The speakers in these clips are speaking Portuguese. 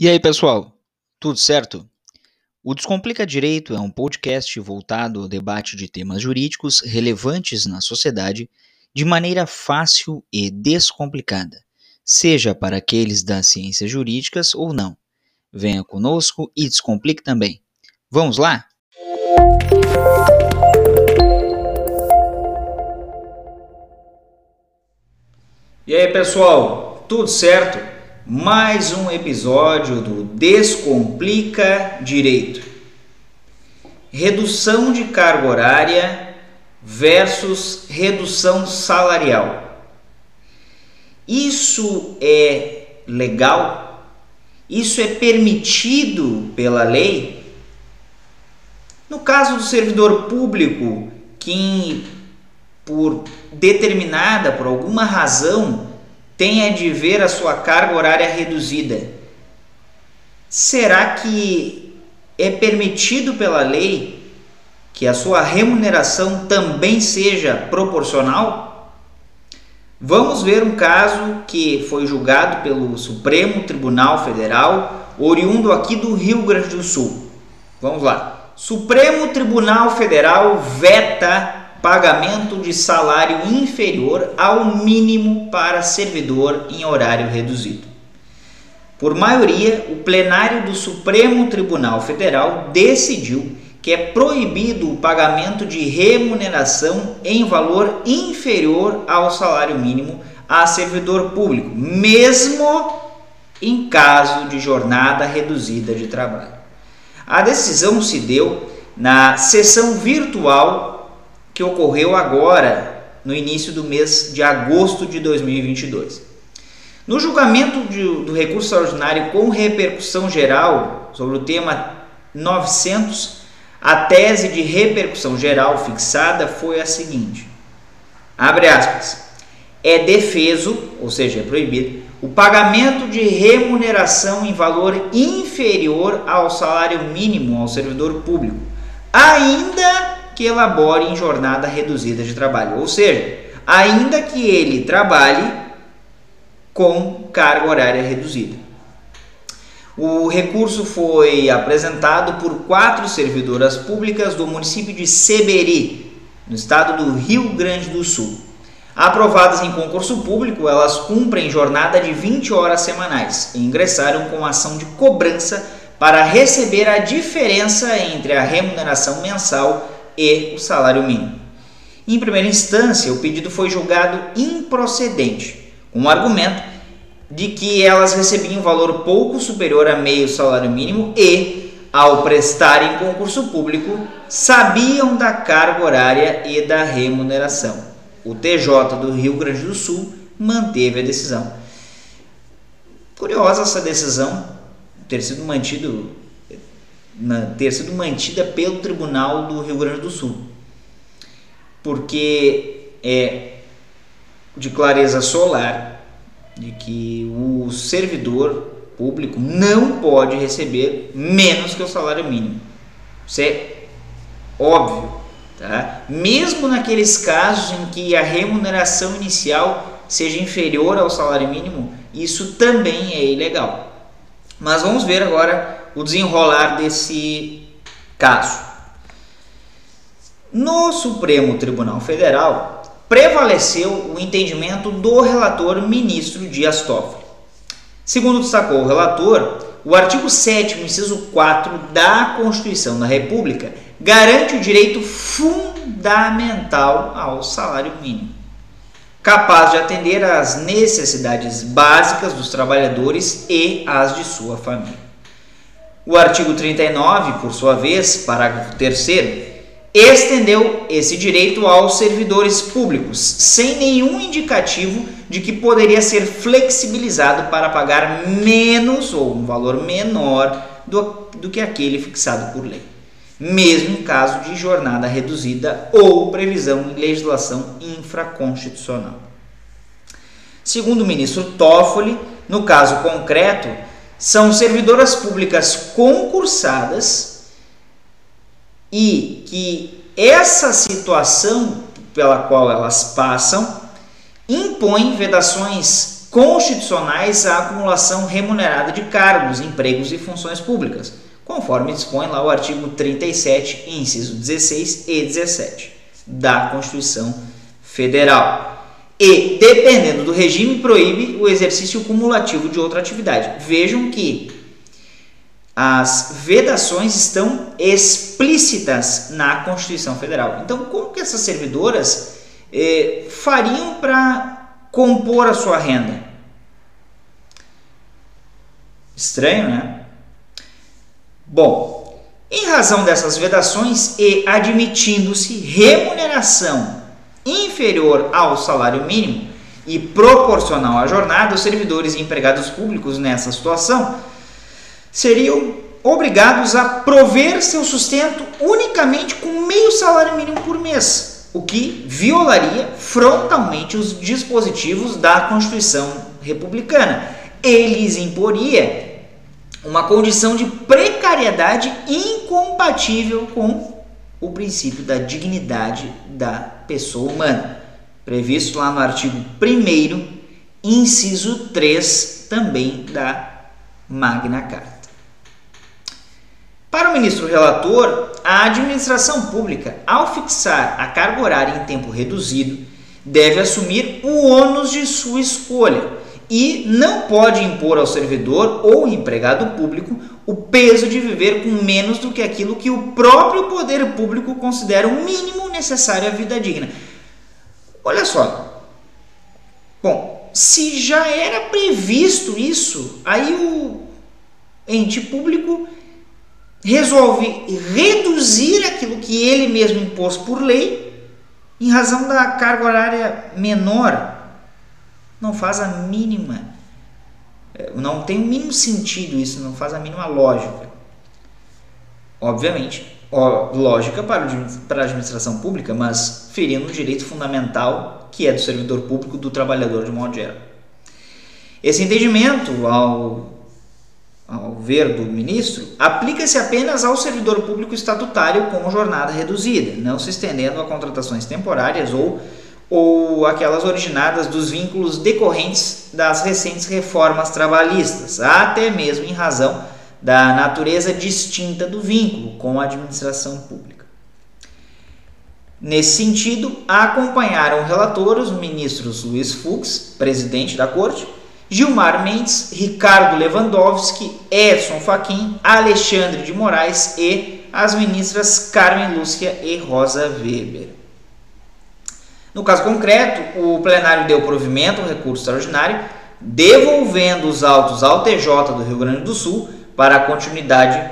E aí, pessoal? Tudo certo? O Descomplica Direito é um podcast voltado ao debate de temas jurídicos relevantes na sociedade de maneira fácil e descomplicada, seja para aqueles das ciências jurídicas ou não. Venha conosco e descomplique também. Vamos lá? E aí, pessoal? Tudo certo? Mais um episódio do Descomplica Direito. Redução de carga horária versus redução salarial. Isso é legal? Isso é permitido pela lei? No caso do servidor público, que por determinada, por alguma razão, tenha de ver a sua carga horária reduzida, será que é permitido pela lei que a sua remuneração também seja proporcional? Vamos ver um caso que foi julgado pelo Supremo Tribunal Federal, oriundo aqui do Rio Grande do Sul. Vamos lá. Supremo Tribunal Federal veta pagamento de salário inferior ao mínimo para servidor em horário reduzido. Por maioria, o plenário do Supremo Tribunal Federal decidiu que é proibido o pagamento de remuneração em valor inferior ao salário mínimo a servidor público, mesmo em caso de jornada reduzida de trabalho. A decisão se deu na sessão virtual que ocorreu agora, no início do mês de agosto de 2022. No julgamento de, do recurso extraordinário com repercussão geral sobre o tema 900, a tese de repercussão geral fixada foi a seguinte: abre aspas, é defeso, ou seja, é proibido, o pagamento de remuneração em valor inferior ao salário mínimo ao servidor público, ainda que elabore em jornada reduzida de trabalho, ou seja, ainda que ele trabalhe com carga horária reduzida. O recurso foi apresentado por quatro servidoras públicas do município de Seberi, no estado do Rio Grande do Sul. Aprovadas em concurso público, elas cumprem jornada de 20 horas semanais e ingressaram com ação de cobrança para receber a diferença entre a remuneração mensal e o salário mínimo. Em primeira instância, o pedido foi julgado improcedente, com o argumento de que elas recebiam um valor pouco superior a meio salário mínimo e, ao prestarem concurso público, sabiam da carga horária e da remuneração o TJ do Rio Grande do Sul manteve a decisão. Curiosa essa decisão ter sido mantido ter sido mantida pelo Tribunal do Rio Grande do Sul, porque é de clareza solar de que o servidor público não pode receber menos que o salário mínimo. Isso é óbvio. Tá? Mesmo naqueles casos em que a remuneração inicial seja inferior ao salário mínimo, isso também é ilegal. Mas vamos ver agora o desenrolar desse caso. No Supremo Tribunal Federal, prevaleceu o entendimento do relator ministro Dias Toffoli. Segundo destacou o relator, o artigo 7 inciso 4 da Constituição da República garante o direito fundamental ao salário mínimo, capaz de atender às necessidades básicas dos trabalhadores e às de sua família. O artigo 39, por sua vez, parágrafo 3 estendeu esse direito aos servidores públicos, sem nenhum indicativo de que poderia ser flexibilizado para pagar menos ou um valor menor do, do que aquele fixado por lei mesmo em caso de jornada reduzida ou previsão em legislação infraconstitucional. Segundo o ministro Toffoli, no caso concreto, são servidoras públicas concursadas e que essa situação pela qual elas passam impõe vedações constitucionais à acumulação remunerada de cargos, empregos e funções públicas, conforme dispõe lá o artigo 37, inciso 16 e 17 da Constituição Federal. E, dependendo do regime, proíbe o exercício cumulativo de outra atividade. Vejam que as vedações estão explícitas na Constituição Federal. Então, como que essas servidoras eh, fariam para compor a sua renda? Estranho, né? Bom, em razão dessas vedações e admitindo-se remuneração inferior ao salário mínimo e proporcional à jornada, os servidores e empregados públicos nessa situação seriam obrigados a prover seu sustento unicamente com meio salário mínimo por mês, o que violaria frontalmente os dispositivos da Constituição Republicana. Eles imporia uma condição de precariedade incompatível com o princípio da dignidade da pessoa humana, previsto lá no artigo 1 inciso 3 também da Magna Carta. Para o ministro relator, a administração pública, ao fixar a carga horária em tempo reduzido, deve assumir o ônus de sua escolha e não pode impor ao servidor ou empregado público o peso de viver com menos do que aquilo que o próprio poder público considera o mínimo necessário à vida digna. Olha só. Bom, se já era previsto isso, aí o ente público resolve reduzir aquilo que ele mesmo impôs por lei em razão da carga horária menor. Não faz a mínima, não tem o mínimo sentido isso, não faz a mínima lógica. Obviamente, lógica para, para a administração pública, mas ferindo um direito fundamental que é do servidor público, do trabalhador de modo geral. Esse entendimento, ao ao ver do ministro, aplica-se apenas ao servidor público estatutário com jornada reduzida, não se estendendo a contratações temporárias ou, ou aquelas originadas dos vínculos decorrentes das recentes reformas trabalhistas, até mesmo em razão da natureza distinta do vínculo com a administração pública. Nesse sentido, acompanharam o relator os ministros Luiz Fux, presidente da Corte, Gilmar Mendes, Ricardo Lewandowski, Edson Fachin, Alexandre de Moraes e as ministras Carmen Lúcia e Rosa Weber. No caso concreto, o plenário deu provimento ao recurso extraordinário, devolvendo os autos ao TJ do Rio Grande do Sul para a continuidade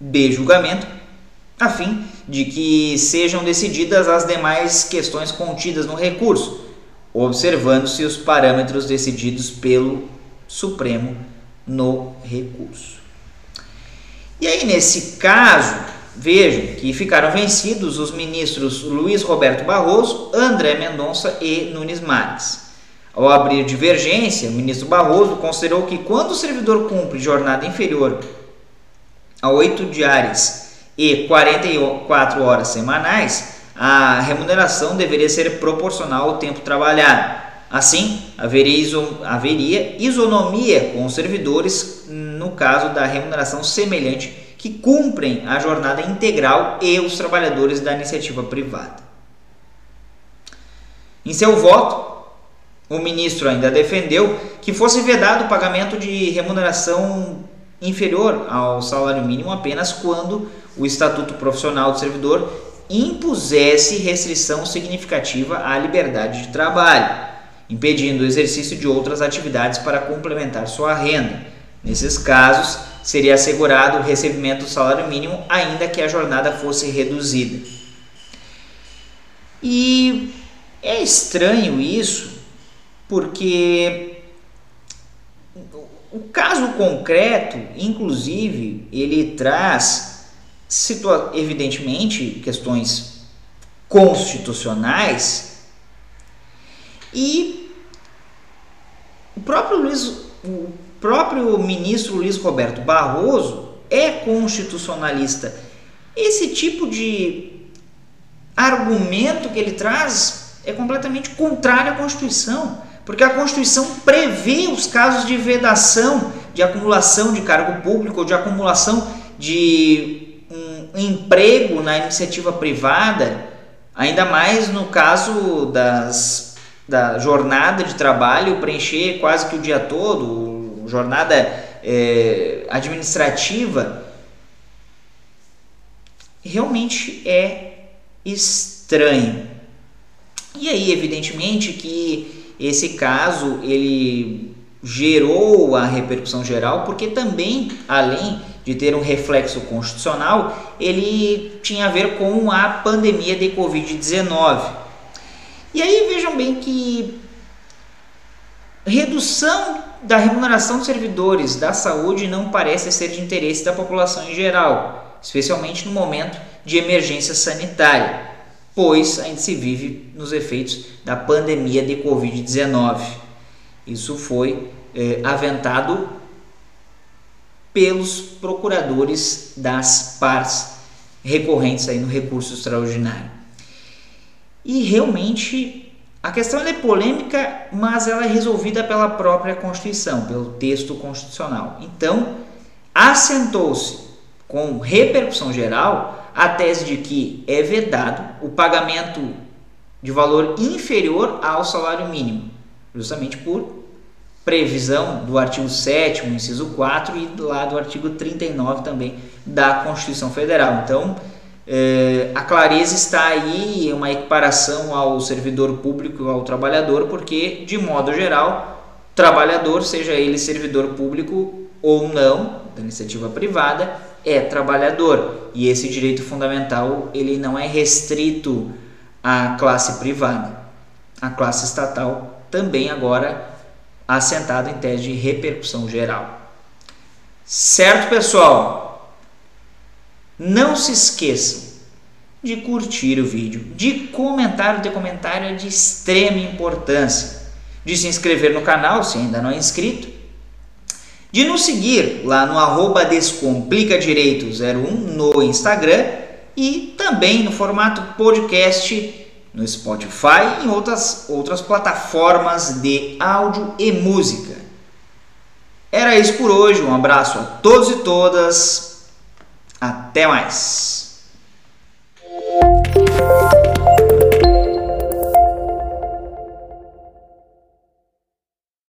de julgamento, a fim de que sejam decididas as demais questões contidas no recurso observando-se os parâmetros decididos pelo Supremo no recurso. E aí, nesse caso, vejam que ficaram vencidos os ministros Luiz Roberto Barroso, André Mendonça e Nunes Marques. Ao abrir divergência, o ministro Barroso considerou que quando o servidor cumpre jornada inferior a 8 diárias e 44 horas semanais, a remuneração deveria ser proporcional ao tempo trabalhado. Assim, haveria, iso, haveria isonomia com os servidores no caso da remuneração semelhante que cumprem a jornada integral e os trabalhadores da iniciativa privada. Em seu voto, o ministro ainda defendeu que fosse vedado o pagamento de remuneração inferior ao salário mínimo apenas quando o Estatuto Profissional do Servidor impusesse restrição significativa à liberdade de trabalho, impedindo o exercício de outras atividades para complementar sua renda. Nesses casos, seria assegurado o recebimento do salário mínimo, ainda que a jornada fosse reduzida. E é estranho isso, porque o caso concreto, inclusive, ele traz evidentemente questões constitucionais e o próprio Luiz, o próprio ministro Luiz Roberto Barroso é constitucionalista. Esse tipo de argumento que ele traz é completamente contrário à Constituição. Porque a Constituição prevê os casos de vedação, de acumulação de cargo público ou de acumulação de um emprego na iniciativa privada, ainda mais no caso das, da jornada de trabalho, preencher quase que o dia todo, jornada é, administrativa, realmente é estranho. E aí, evidentemente, que esse caso ele gerou a repercussão geral, porque também, além de ter um reflexo constitucional, ele tinha a ver com a pandemia de Covid-19. E aí vejam bem que redução da remuneração dos servidores da saúde não parece ser de interesse da população em geral, especialmente no momento de emergência sanitária pois ainda se vive nos efeitos da pandemia de Covid-19. Isso foi é, aventado pelos procuradores das partes recorrentes aí no recurso extraordinário. E realmente a questão é polêmica, mas ela é resolvida pela própria Constituição, pelo texto constitucional. Então, assentou-se com repercussão geral a tese de que é vedado o pagamento de valor inferior ao salário mínimo, justamente por previsão do artigo 7 inciso 4 e lá do artigo 39 também da Constituição Federal. Então, eh, a clareza está aí, uma equiparação ao servidor público ao trabalhador, porque, de modo geral, trabalhador, seja ele servidor público ou não, da iniciativa privada, é trabalhador e esse direito fundamental ele não é restrito à classe privada. A classe estatal também agora assentado em tese de repercussão geral. Certo, pessoal? Não se esqueçam de curtir o vídeo, de comentar, o de comentário é de extrema importância, de se inscrever no canal se ainda não é inscrito. De nos seguir lá no arroba descomplicadireito01 no Instagram e também no formato podcast no Spotify e em outras, outras plataformas de áudio e música. Era isso por hoje, um abraço a todos e todas, até mais!